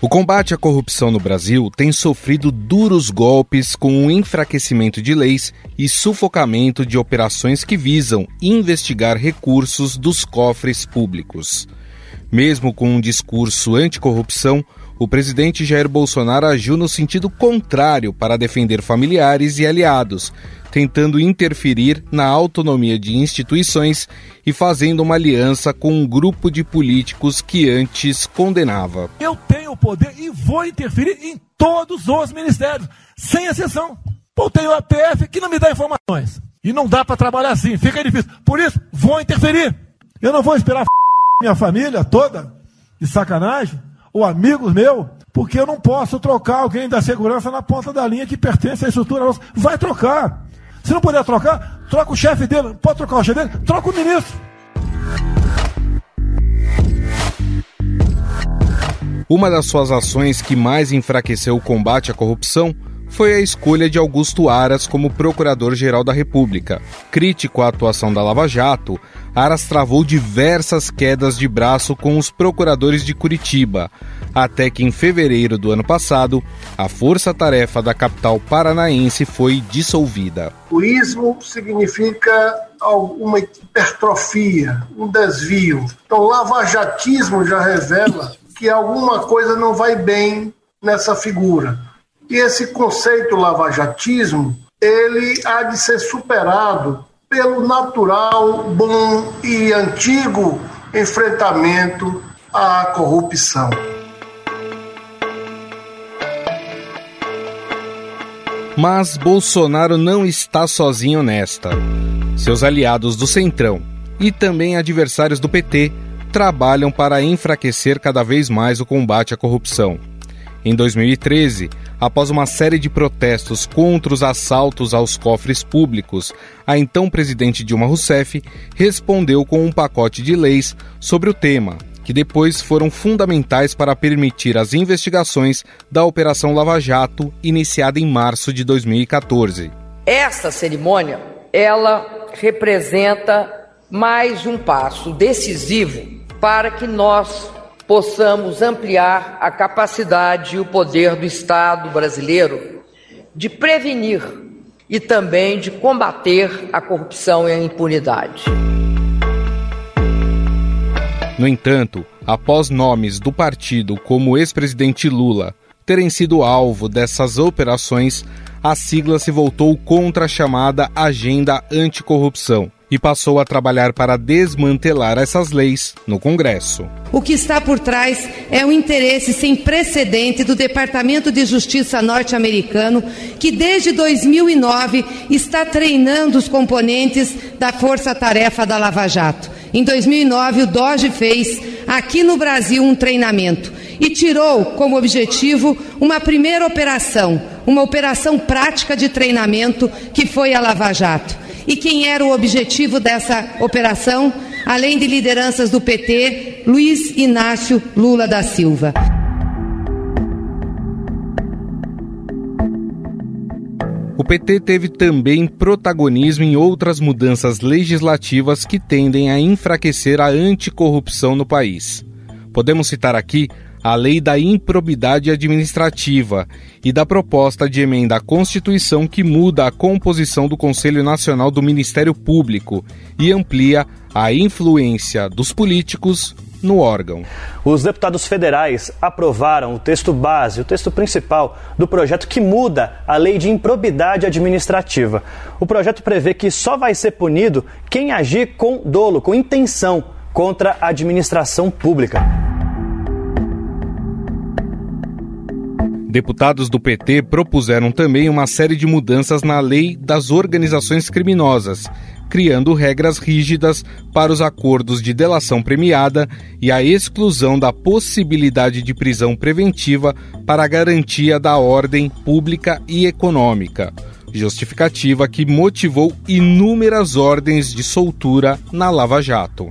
O combate à corrupção no Brasil tem sofrido duros golpes com o enfraquecimento de leis e sufocamento de operações que visam investigar recursos dos cofres públicos. Mesmo com um discurso anticorrupção, o presidente Jair Bolsonaro agiu no sentido contrário para defender familiares e aliados, tentando interferir na autonomia de instituições e fazendo uma aliança com um grupo de políticos que antes condenava. Eu tenho o poder e vou interferir em todos os ministérios, sem exceção. Pô, tenho a PF que não me dá informações. E não dá para trabalhar assim, fica difícil. Por isso, vou interferir. Eu não vou esperar minha família toda, de sacanagem, ou amigos meus, porque eu não posso trocar alguém da segurança na ponta da linha que pertence à estrutura nossa. Vai trocar. Se não puder trocar, troca o chefe dele. Pode trocar o chefe dele? Troca o ministro. Uma das suas ações que mais enfraqueceu o combate à corrupção foi a escolha de Augusto Aras como Procurador-Geral da República. Crítico à atuação da Lava Jato, Aras travou diversas quedas de braço com os procuradores de Curitiba, até que em fevereiro do ano passado, a força-tarefa da capital paranaense foi dissolvida. O ismo significa uma hipertrofia, um desvio. Então, lavajatismo já revela que alguma coisa não vai bem nessa figura. E esse conceito lavajatismo, ele há de ser superado pelo natural, bom e antigo enfrentamento à corrupção. Mas Bolsonaro não está sozinho nesta. Seus aliados do Centrão e também adversários do PT trabalham para enfraquecer cada vez mais o combate à corrupção. Em 2013, após uma série de protestos contra os assaltos aos cofres públicos, a então presidente Dilma Rousseff respondeu com um pacote de leis sobre o tema, que depois foram fundamentais para permitir as investigações da Operação Lava Jato, iniciada em março de 2014. Essa cerimônia, ela representa mais um passo decisivo para que nós possamos ampliar a capacidade e o poder do Estado brasileiro de prevenir e também de combater a corrupção e a impunidade. No entanto, após nomes do partido como ex-presidente Lula terem sido alvo dessas operações, a sigla se voltou contra a chamada Agenda Anticorrupção e passou a trabalhar para desmantelar essas leis no Congresso. O que está por trás é o interesse sem precedente do Departamento de Justiça norte-americano, que desde 2009 está treinando os componentes da Força-Tarefa da Lava Jato. Em 2009, o DOGE fez aqui no Brasil um treinamento e tirou como objetivo uma primeira operação, uma operação prática de treinamento que foi a Lava Jato. E quem era o objetivo dessa operação? Além de lideranças do PT, Luiz Inácio Lula da Silva. O PT teve também protagonismo em outras mudanças legislativas que tendem a enfraquecer a anticorrupção no país. Podemos citar aqui a lei da improbidade administrativa e da proposta de emenda à Constituição que muda a composição do Conselho Nacional do Ministério Público e amplia a influência dos políticos no órgão. Os deputados federais aprovaram o texto base, o texto principal do projeto que muda a lei de improbidade administrativa. O projeto prevê que só vai ser punido quem agir com dolo, com intenção contra a administração pública. Deputados do PT propuseram também uma série de mudanças na lei das organizações criminosas, criando regras rígidas para os acordos de delação premiada e a exclusão da possibilidade de prisão preventiva para a garantia da ordem pública e econômica. Justificativa que motivou inúmeras ordens de soltura na Lava Jato.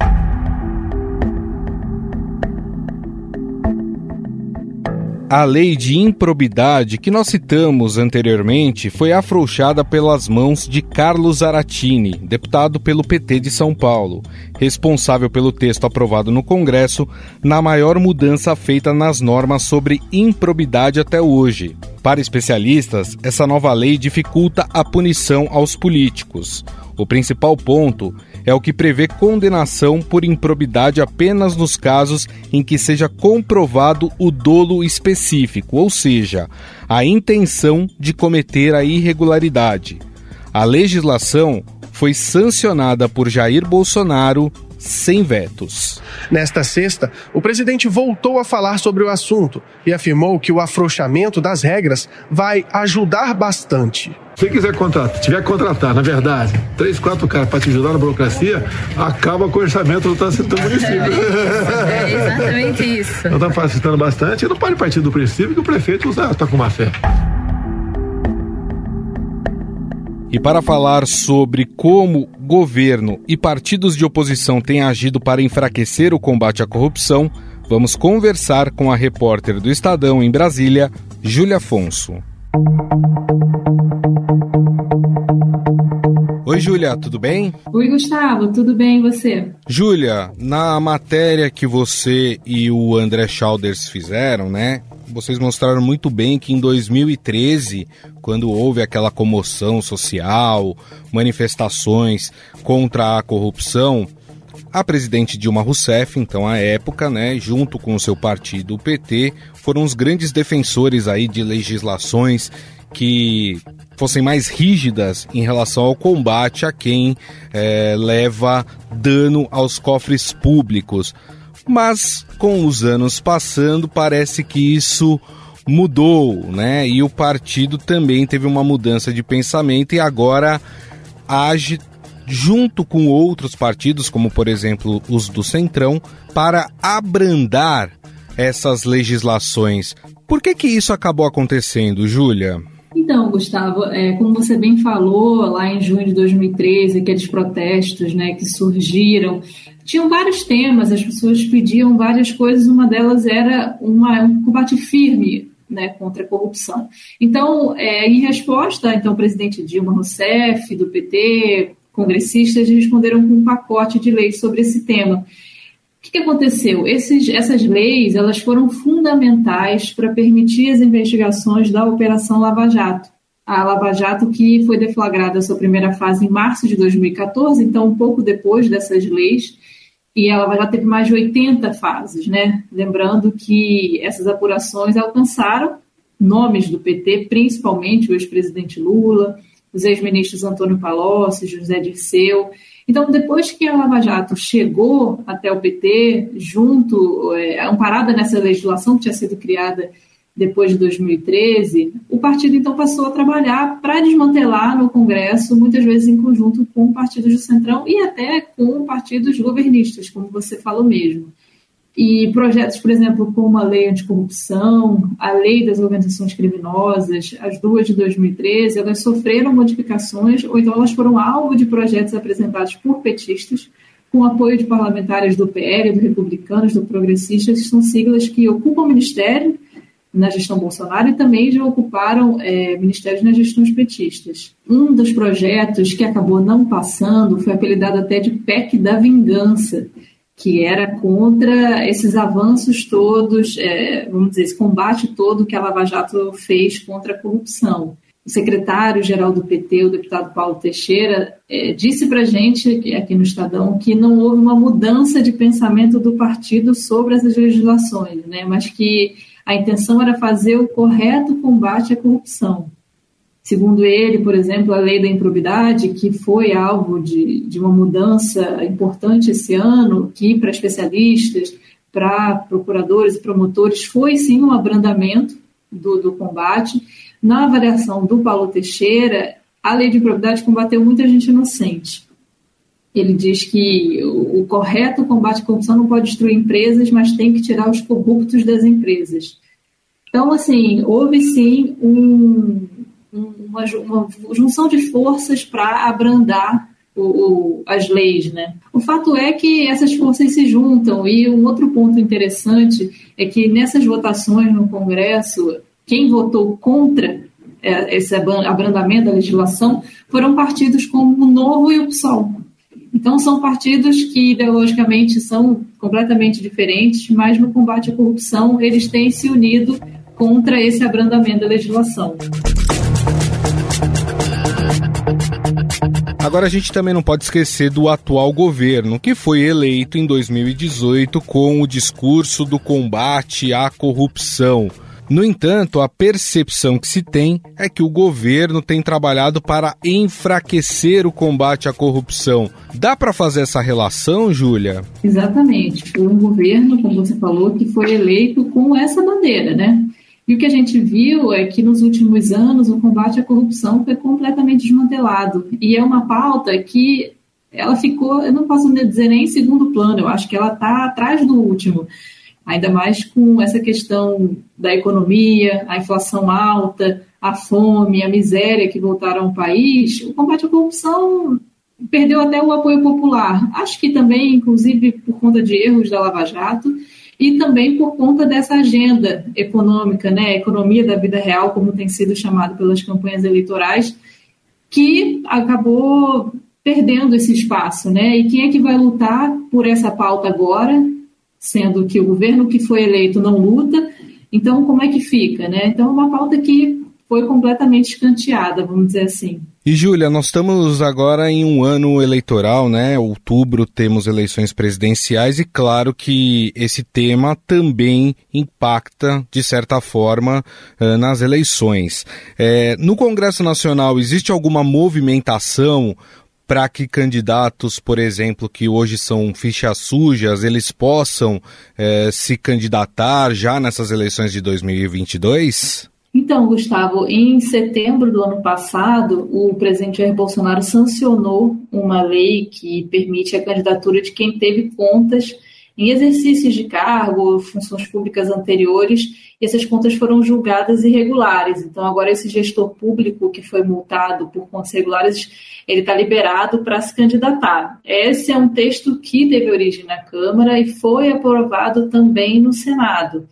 A lei de improbidade que nós citamos anteriormente foi afrouxada pelas mãos de Carlos Aratini, deputado pelo PT de São Paulo, responsável pelo texto aprovado no Congresso na maior mudança feita nas normas sobre improbidade até hoje. Para especialistas, essa nova lei dificulta a punição aos políticos. O principal ponto é o que prevê condenação por improbidade apenas nos casos em que seja comprovado o dolo específico, ou seja, a intenção de cometer a irregularidade. A legislação foi sancionada por Jair Bolsonaro sem vetos. Nesta sexta, o presidente voltou a falar sobre o assunto e afirmou que o afrouxamento das regras vai ajudar bastante. Se quiser contratar, tiver que contratar, na verdade, três, quatro caras para te ajudar na burocracia, acaba com o orçamento do do município. É, é exatamente isso. Então está facilitando bastante e não pode partir do princípio que o prefeito está com má fé. E para falar sobre como governo e partidos de oposição têm agido para enfraquecer o combate à corrupção, vamos conversar com a repórter do Estadão em Brasília, Júlia Afonso. Oi, Júlia, tudo bem? Oi, Gustavo, tudo bem e você? Júlia, na matéria que você e o André Schauders fizeram, né? Vocês mostraram muito bem que em 2013, quando houve aquela comoção social, manifestações contra a corrupção, a presidente Dilma Rousseff, então à época, né, junto com o seu partido, o PT, foram os grandes defensores aí de legislações que fossem mais rígidas em relação ao combate a quem é, leva dano aos cofres públicos. Mas com os anos passando, parece que isso mudou, né? E o partido também teve uma mudança de pensamento e agora age junto com outros partidos, como por exemplo os do Centrão, para abrandar essas legislações. Por que que isso acabou acontecendo, Júlia? Então, Gustavo, é, como você bem falou, lá em junho de 2013, aqueles protestos né, que surgiram, tinham vários temas, as pessoas pediam várias coisas, uma delas era uma, um combate firme né, contra a corrupção. Então, é, em resposta, então, o presidente Dilma Rousseff, do PT, congressistas, responderam com um pacote de leis sobre esse tema que, que aconteceu? Esses, essas leis elas foram fundamentais para permitir as investigações da Operação Lava Jato. A Lava Jato que foi deflagrada a sua primeira fase em março de 2014, então um pouco depois dessas leis, e a Lava Jato teve mais de 80 fases, né? Lembrando que essas apurações alcançaram nomes do PT, principalmente o ex-presidente Lula, os ex-ministros Antônio Palocci, José Dirceu, então, depois que a Lava Jato chegou até o PT, junto, é, amparada nessa legislação que tinha sido criada depois de 2013, o partido então passou a trabalhar para desmantelar no Congresso, muitas vezes em conjunto com partidos do Centrão e até com partidos governistas, como você falou mesmo. E projetos, por exemplo, como a Lei Anticorrupção, a Lei das Organizações Criminosas, as duas de 2013, elas sofreram modificações ou então elas foram alvo de projetos apresentados por petistas, com apoio de parlamentares do PL, do Republicanos, do Progressistas, que são siglas que ocupam o ministério na gestão Bolsonaro e também já ocuparam é, ministérios nas gestões petistas. Um dos projetos que acabou não passando foi apelidado até de PEC da Vingança, que era contra esses avanços todos, é, vamos dizer, esse combate todo que a Lava Jato fez contra a corrupção. O secretário-geral do PT, o deputado Paulo Teixeira, é, disse para a gente aqui no Estadão que não houve uma mudança de pensamento do partido sobre essas legislações, né, mas que a intenção era fazer o correto combate à corrupção. Segundo ele, por exemplo, a lei da improbidade, que foi alvo de, de uma mudança importante esse ano, que para especialistas, para procuradores e promotores, foi sim um abrandamento do, do combate. Na avaliação do Paulo Teixeira, a lei de improbidade combateu muita gente inocente. Ele diz que o, correto combate à corrupção não pode destruir empresas, mas tem que tirar os corruptos das empresas. Então, assim, houve sim um, uma, uma junção de forças para abrandar o, o, as leis, né? O fato é que essas forças se juntam e um outro ponto interessante é que nessas votações no Congresso, quem votou contra é, esse abrandamento da legislação foram partidos como o Novo e o PSOL. Então, são partidos que ideologicamente são completamente diferentes, mas no combate à corrupção eles têm se unido contra esse abrandamento da legislação. Agora a gente também não pode esquecer do atual governo, que foi eleito em 2018 com o discurso do combate à corrupção. No entanto, a percepção que se tem é que o governo tem trabalhado para enfraquecer o combate à corrupção. Dá para fazer essa relação, Júlia? Exatamente. Foi um governo, como você falou, que foi eleito com essa bandeira, né? E o que a gente viu é que nos últimos anos o combate à corrupção foi completamente desmantelado. E é uma pauta que ela ficou, eu não posso dizer nem em segundo plano, eu acho que ela está atrás do último ainda mais com essa questão da economia, a inflação alta, a fome, a miséria que voltaram ao país, o combate à corrupção perdeu até o apoio popular. Acho que também, inclusive, por conta de erros da Lava Jato e também por conta dessa agenda econômica, né, economia da vida real, como tem sido chamado pelas campanhas eleitorais, que acabou perdendo esse espaço, né? E quem é que vai lutar por essa pauta agora? Sendo que o governo que foi eleito não luta, então como é que fica, né? Então é uma pauta que foi completamente escanteada, vamos dizer assim. E Júlia, nós estamos agora em um ano eleitoral, né? Outubro temos eleições presidenciais e claro que esse tema também impacta de certa forma eh, nas eleições. É, no Congresso Nacional existe alguma movimentação para que candidatos, por exemplo, que hoje são fichas sujas, eles possam é, se candidatar já nessas eleições de 2022? Então, Gustavo, em setembro do ano passado, o presidente Jair Bolsonaro sancionou uma lei que permite a candidatura de quem teve contas em exercícios de cargo, funções públicas anteriores, essas contas foram julgadas irregulares. Então, agora esse gestor público que foi multado por contas irregulares, ele está liberado para se candidatar. Esse é um texto que teve origem na Câmara e foi aprovado também no Senado.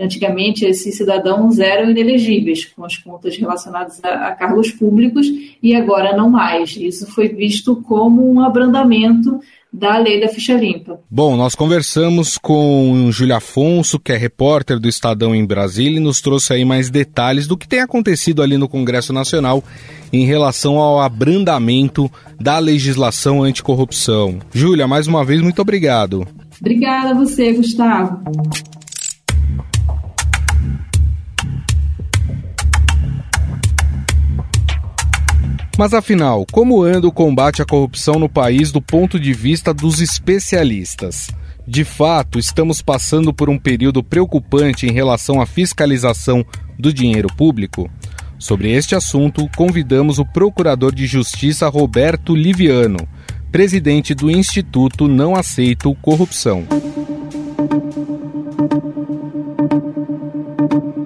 Antigamente, esses cidadãos eram inelegíveis com as contas relacionadas a, a, cargos públicos e agora não mais. Isso foi visto como um abrandamento da lei da ficha limpa. Bom, nós conversamos com Júlia Afonso, que é repórter do Estadão em Brasília, e nos trouxe aí mais detalhes do que tem acontecido ali no Congresso Nacional em relação ao abrandamento da legislação anticorrupção. Júlia, mais uma vez, muito obrigado. Obrigada a você, Gustavo. Mas afinal, como anda o combate à corrupção no país do ponto de vista dos especialistas? De fato, estamos passando por um período preocupante em relação à fiscalização do dinheiro público? Sobre este assunto, convidamos o Procurador de Justiça Roberto Liviano, presidente do Instituto Não Aceito Corrupção.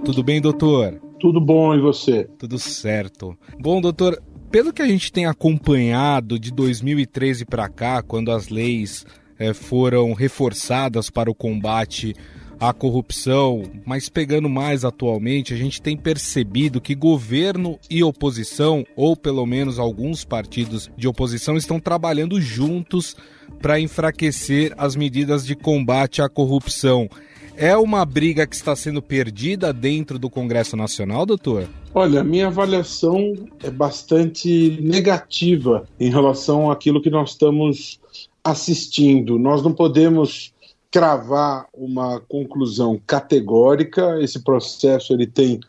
Tudo bem, doutor? Tudo bom e você? Tudo certo. Bom, doutor, pelo que a gente tem acompanhado de 2013 para cá, quando as leis é, foram reforçadas para o combate à corrupção, mas pegando mais atualmente, a gente tem percebido que governo e oposição, ou pelo menos alguns partidos de oposição, estão trabalhando juntos para enfraquecer as medidas de combate à corrupção. É uma briga que está sendo perdida dentro do Congresso Nacional, doutor? Olha, minha avaliação é bastante negativa em relação àquilo que nós estamos assistindo. Nós não podemos cravar uma conclusão categórica. Esse processo ele tem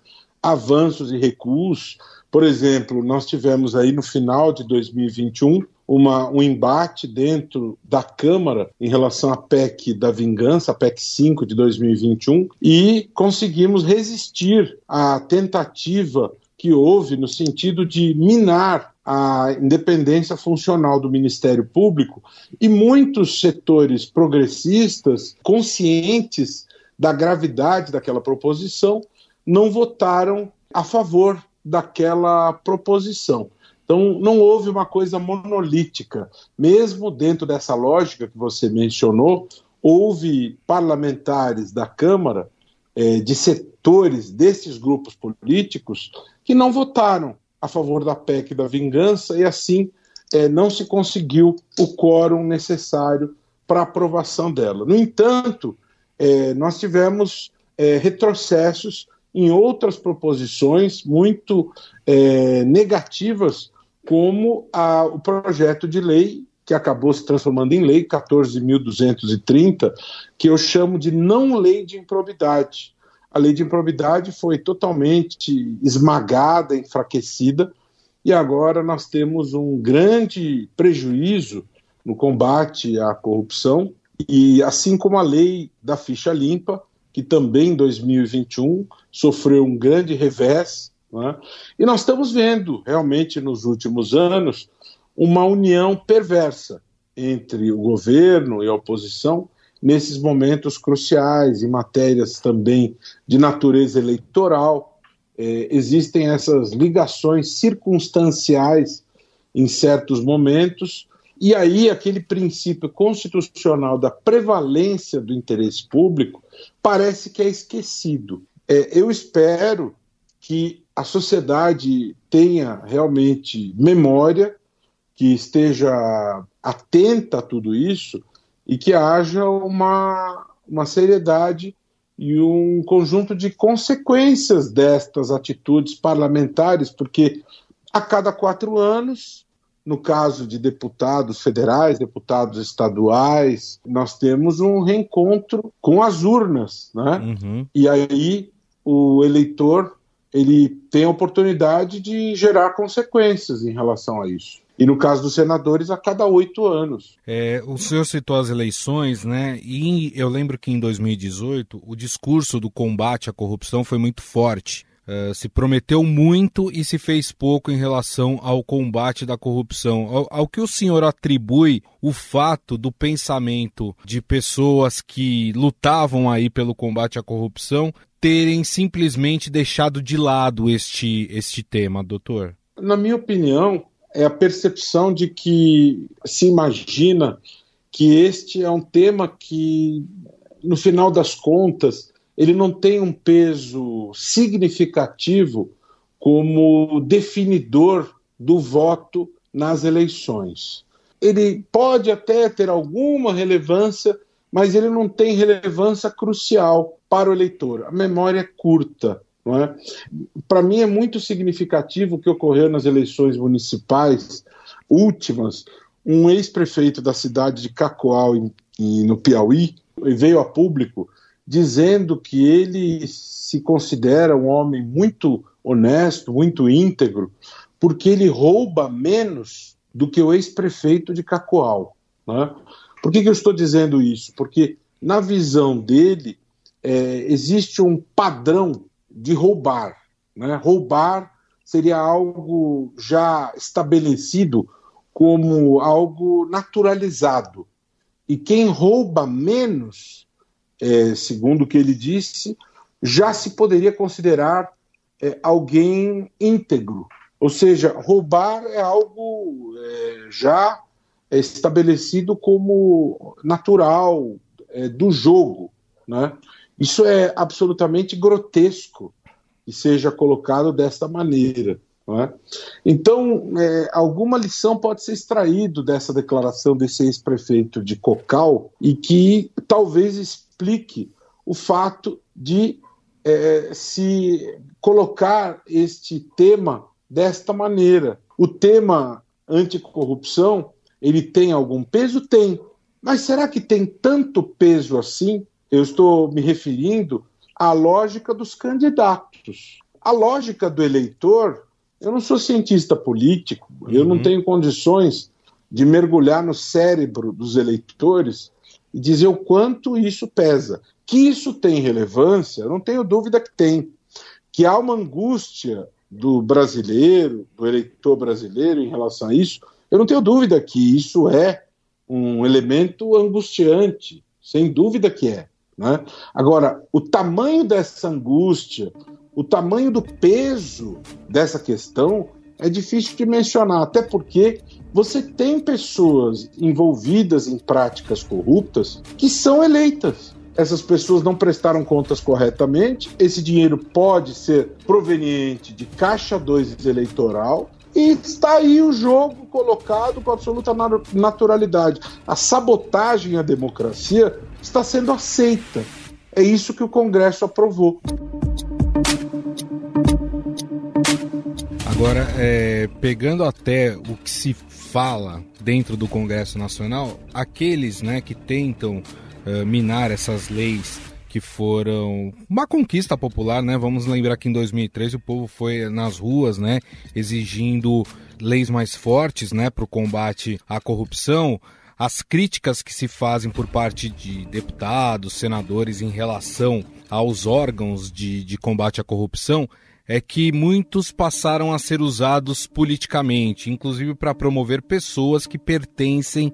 avanços e recuos. Por exemplo, nós tivemos aí no final de 2021 uma, um embate dentro da Câmara em relação à PEC da vingança, a PEC 5 de 2021, e conseguimos resistir à tentativa que houve no sentido de minar a independência funcional do Ministério Público e muitos setores progressistas, conscientes da gravidade daquela proposição, não votaram a favor daquela proposição. Então, não houve uma coisa monolítica. Mesmo dentro dessa lógica que você mencionou, houve parlamentares da Câmara, é, de setores desses grupos políticos, que não votaram a favor da PEC da vingança e assim é, não se conseguiu o quórum necessário para aprovação dela. No entanto, é, nós tivemos retrocessos em outras proposições muito negativas, como a, o projeto de lei que acabou se transformando em lei 14.230, que eu chamo de não lei de improbidade. A lei de improbidade foi totalmente esmagada, enfraquecida, e agora nós temos um grande prejuízo no combate à corrupção, e assim como a lei da ficha limpa, que também em 2021 sofreu um grande revés, né? e nós estamos vendo realmente nos últimos anos uma união perversa entre o governo e a oposição nesses momentos cruciais, em matérias também de natureza eleitoral. É, existem essas ligações circunstanciais em certos momentos, e aí aquele princípio constitucional da prevalência do interesse público parece que é esquecido. É, eu espero que a sociedade tenha realmente memória que esteja atenta a tudo isso e que haja uma, uma seriedade e um conjunto de consequências destas atitudes parlamentares, porque a cada quatro anos, no caso de deputados federais, deputados estaduais, nós temos um reencontro com as urnas, né? Uhum. E aí o eleitor ele tem a oportunidade de gerar consequências em relação a isso. E no caso dos senadores, a cada oito anos. É, o senhor citou as eleições, né? E eu lembro que em 2018 o discurso do combate à corrupção foi muito forte. Uh, se prometeu muito e se fez pouco em relação ao combate da corrupção. Ao, ao, que o senhor atribui o fato do pensamento de pessoas que lutavam aí pelo combate à corrupção terem simplesmente deixado de lado este, este tema, doutor? Na minha opinião, é a percepção de que se imagina que este é um tema que, no final das contas, ele não tem um peso significativo como definidor do voto nas eleições. Ele pode até ter alguma relevância, mas ele não tem relevância crucial para o eleitor. A memória é curta. É? Para mim é muito significativo o que ocorreu nas eleições municipais últimas. Um ex-prefeito da cidade de Cacoal, em, em, no Piauí, veio a público dizendo que ele se considera um homem muito honesto, muito íntegro, porque ele rouba menos do que o ex-prefeito de Cacoal. É? Por que, que eu estou dizendo isso? Porque, na visão dele, é, existe um padrão de roubar. Né? Roubar seria algo já estabelecido como algo naturalizado. E quem rouba menos, é, segundo o que ele disse, já se poderia considerar é, alguém íntegro. Ou seja, roubar é algo é, já estabelecido como natural é, do jogo. Né? Isso é absolutamente grotesco que seja colocado desta maneira. É? Então, é, alguma lição pode ser extraído dessa declaração desse ex-prefeito de Cocal e que talvez explique o fato de é, se colocar este tema desta maneira. O tema anticorrupção, ele tem algum peso? Tem. Mas será que tem tanto peso assim? Eu estou me referindo à lógica dos candidatos. A lógica do eleitor, eu não sou cientista político, uhum. eu não uhum. tenho condições de mergulhar no cérebro dos eleitores e dizer o quanto isso pesa. Que isso tem relevância, eu não tenho dúvida que tem. Que há uma angústia do brasileiro, do eleitor brasileiro em relação a isso, eu não tenho dúvida que isso é um elemento angustiante, sem dúvida que é. Né? Agora, o tamanho dessa angústia, o tamanho do peso dessa questão é difícil de mencionar, até porque você tem pessoas envolvidas em práticas corruptas que são eleitas. Essas pessoas não prestaram contas corretamente, esse dinheiro pode ser proveniente de caixa 2 eleitoral, e está aí o jogo colocado com absoluta naturalidade. A sabotagem à democracia está sendo aceita. É isso que o Congresso aprovou. Agora, é, pegando até o que se fala dentro do Congresso Nacional, aqueles né, que tentam uh, minar essas leis que foram uma conquista popular, né? Vamos lembrar que em 2013 o povo foi nas ruas, né, exigindo leis mais fortes, né, para o combate à corrupção. As críticas que se fazem por parte de deputados, senadores em relação aos órgãos de, de combate à corrupção é que muitos passaram a ser usados politicamente, inclusive para promover pessoas que pertencem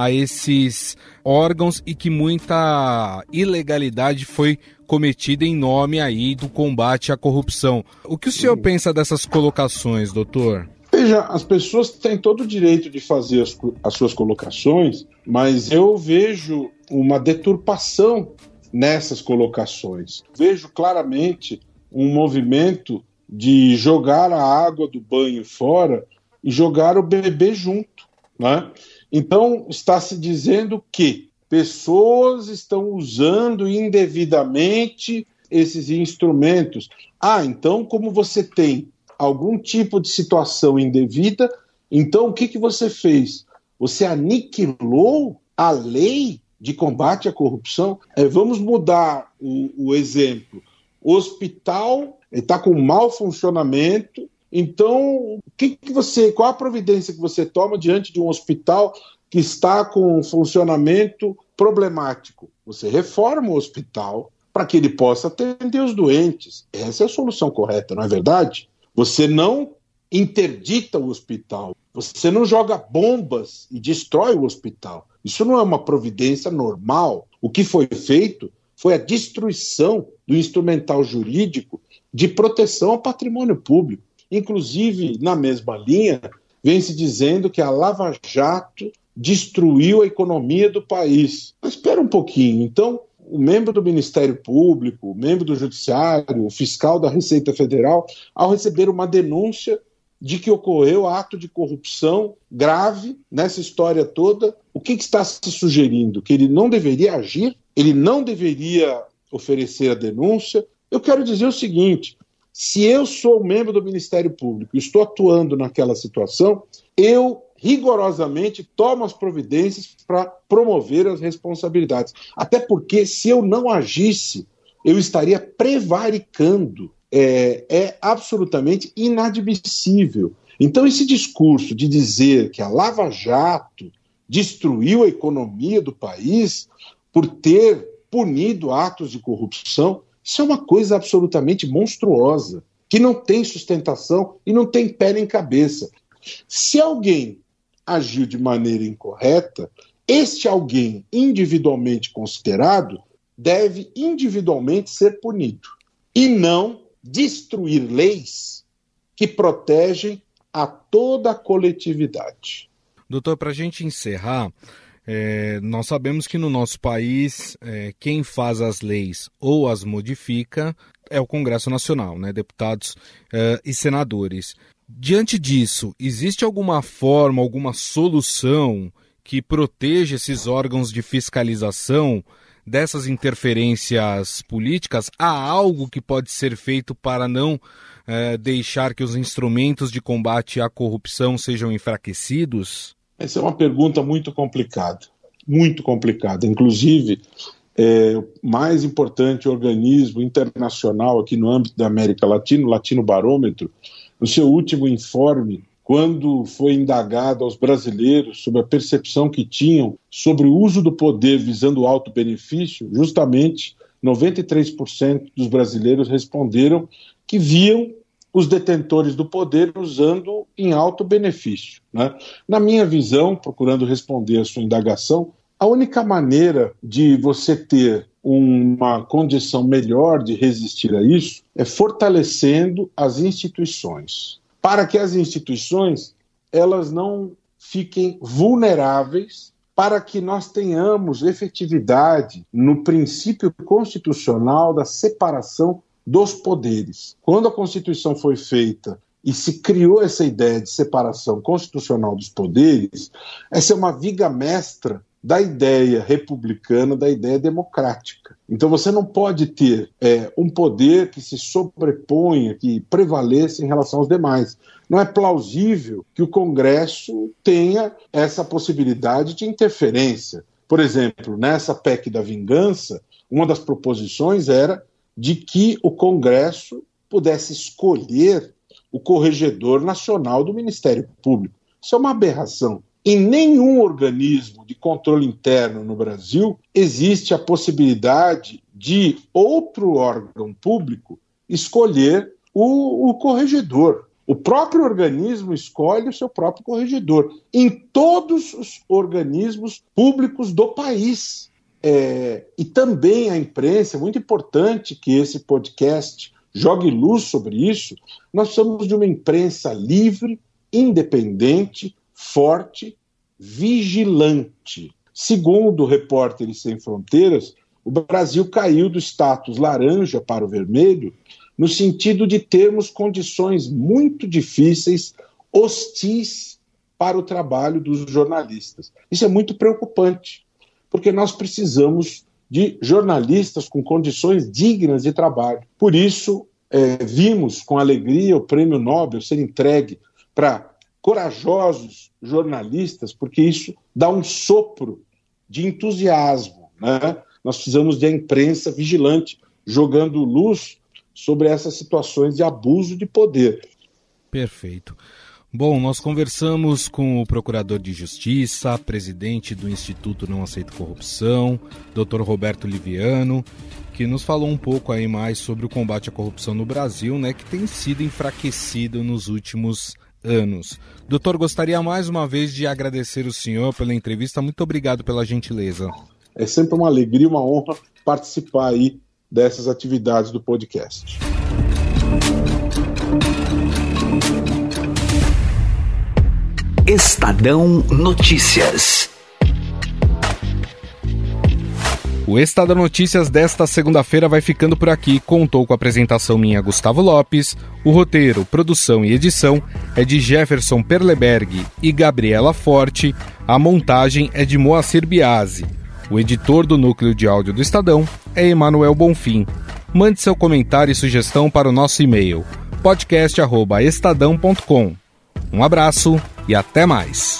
a esses órgãos e que muita ilegalidade foi cometida em nome aí do combate à corrupção. O que o senhor pensa dessas colocações, doutor? Veja, as pessoas têm todo o direito de fazer as, as suas colocações, mas eu vejo uma deturpação nessas colocações. Vejo claramente um movimento de jogar a água do banho fora e jogar o bebê junto. Né? Então, está se dizendo que pessoas estão usando indevidamente esses instrumentos. Ah, então, como você tem algum tipo de situação indevida, então o que, que você fez? Você aniquilou a lei de combate à corrupção? É, vamos mudar o, o exemplo. O hospital está com mau funcionamento, então, que, que você, qual a providência que você toma diante de um hospital que está com um funcionamento problemático? Você reforma o hospital para que ele possa atender os doentes. Essa é a solução correta, não é verdade? Você não interdita o hospital, você não joga bombas e destrói o hospital. Isso não é uma providência normal. O que foi feito foi a destruição do instrumental jurídico de proteção ao patrimônio público. Inclusive, na mesma linha, vem se dizendo que a Lava Jato destruiu a economia do país. Mas espera um pouquinho. Então, o membro do Ministério Público, o membro do Judiciário, o fiscal da Receita Federal, ao receber uma denúncia de que ocorreu ato de corrupção grave nessa história toda, o que, que está se sugerindo? Que ele não deveria agir? Ele não deveria oferecer a denúncia? Eu quero dizer o seguinte: se eu sou membro do Ministério Público e estou atuando naquela situação, eu rigorosamente tomo as providências para promover as responsabilidades. Até porque, se eu não agisse, eu estaria prevaricando. É, é absolutamente inadmissível. Então, esse discurso de dizer que a Lava Jato destruiu a economia do país por ter punido atos de corrupção isso é uma coisa absolutamente monstruosa, que não tem sustentação e não tem pé nem cabeça. Se alguém agiu de maneira incorreta, este alguém individualmente considerado deve individualmente ser punido e não destruir leis que protegem a toda a coletividade. Doutor, para a gente encerrar, é, nós sabemos que no nosso país, é, quem faz as leis ou as modifica é o Congresso Nacional, né, deputados é, e senadores. Diante disso, existe alguma forma, alguma solução que proteja esses órgãos de fiscalização dessas interferências políticas? Há algo que pode ser feito para não é, deixar que os instrumentos de combate à corrupção sejam enfraquecidos? Essa é uma pergunta muito complicada, muito complicada. Inclusive, é, o mais importante organismo internacional aqui no âmbito da América Latina, o Latino Barômetro, no seu último informe, quando foi indagado aos brasileiros sobre a percepção que tinham sobre o uso do poder visando alto benefício, justamente 93% dos brasileiros responderam que viam os detentores do poder usando em alto benefício. Né? Na minha visão, procurando responder a sua indagação, a única maneira de você ter uma condição melhor de resistir a isso é fortalecendo as instituições. para que as instituições elas não fiquem vulneráveis para que nós tenhamos efetividade no princípio constitucional da separação dos poderes. Quando a Constituição foi feita e se criou essa ideia de separação constitucional dos poderes, essa é uma viga mestra da ideia republicana, da ideia democrática. Então você não pode ter é, um poder que se sobreponha, que prevaleça em relação aos demais. Não é plausível que o Congresso tenha essa possibilidade de interferência. Por exemplo, nessa PEC da vingança, uma das proposições era de que o Congresso pudesse escolher o corregedor nacional do Ministério Público. Isso é uma aberração. Em nenhum organismo de controle interno no Brasil existe a possibilidade de outro órgão público escolher o, o corregedor. O próprio organismo escolhe o seu próprio corregedor. Em todos os organismos públicos do país. É, e também a imprensa, é muito importante que esse podcast jogue luz sobre isso. Nós somos de uma imprensa livre, independente, forte, vigilante. Segundo Repórteres Sem Fronteiras, o Brasil caiu do status laranja para o vermelho no sentido de termos condições muito difíceis, hostis para o trabalho dos jornalistas. Isso é muito preocupante, porque nós precisamos de jornalistas com condições dignas de trabalho. Por isso, é, vimos com alegria o prêmio Nobel ser entregue para corajosos jornalistas, porque isso dá um sopro de entusiasmo. Né? Nós precisamos de a imprensa vigilante, jogando luz sobre essas situações de abuso de poder. Perfeito. Bom, nós conversamos com o Procurador de Justiça, presidente do Instituto Não Aceito Corrupção, Dr. Roberto Liviano, que nos falou um pouco aí mais sobre o combate à corrupção no Brasil, né, que tem sido enfraquecido nos últimos anos. Doutor, gostaria mais uma vez de agradecer o senhor pela entrevista. Muito obrigado pela gentileza. É sempre uma alegria, uma honra participar aí dessas atividades do podcast. Estadão Notícias. O Estado Notícias desta segunda-feira vai ficando por aqui. Contou com a apresentação minha Gustavo Lopes. O roteiro, produção e edição é de Jefferson Perleberg e Gabriela Forte. A montagem é de Moacir Biasi. O editor do núcleo de áudio do Estadão é Emanuel Bonfim. Mande seu comentário e sugestão para o nosso e-mail podcast@estadão.com. Um abraço e até mais.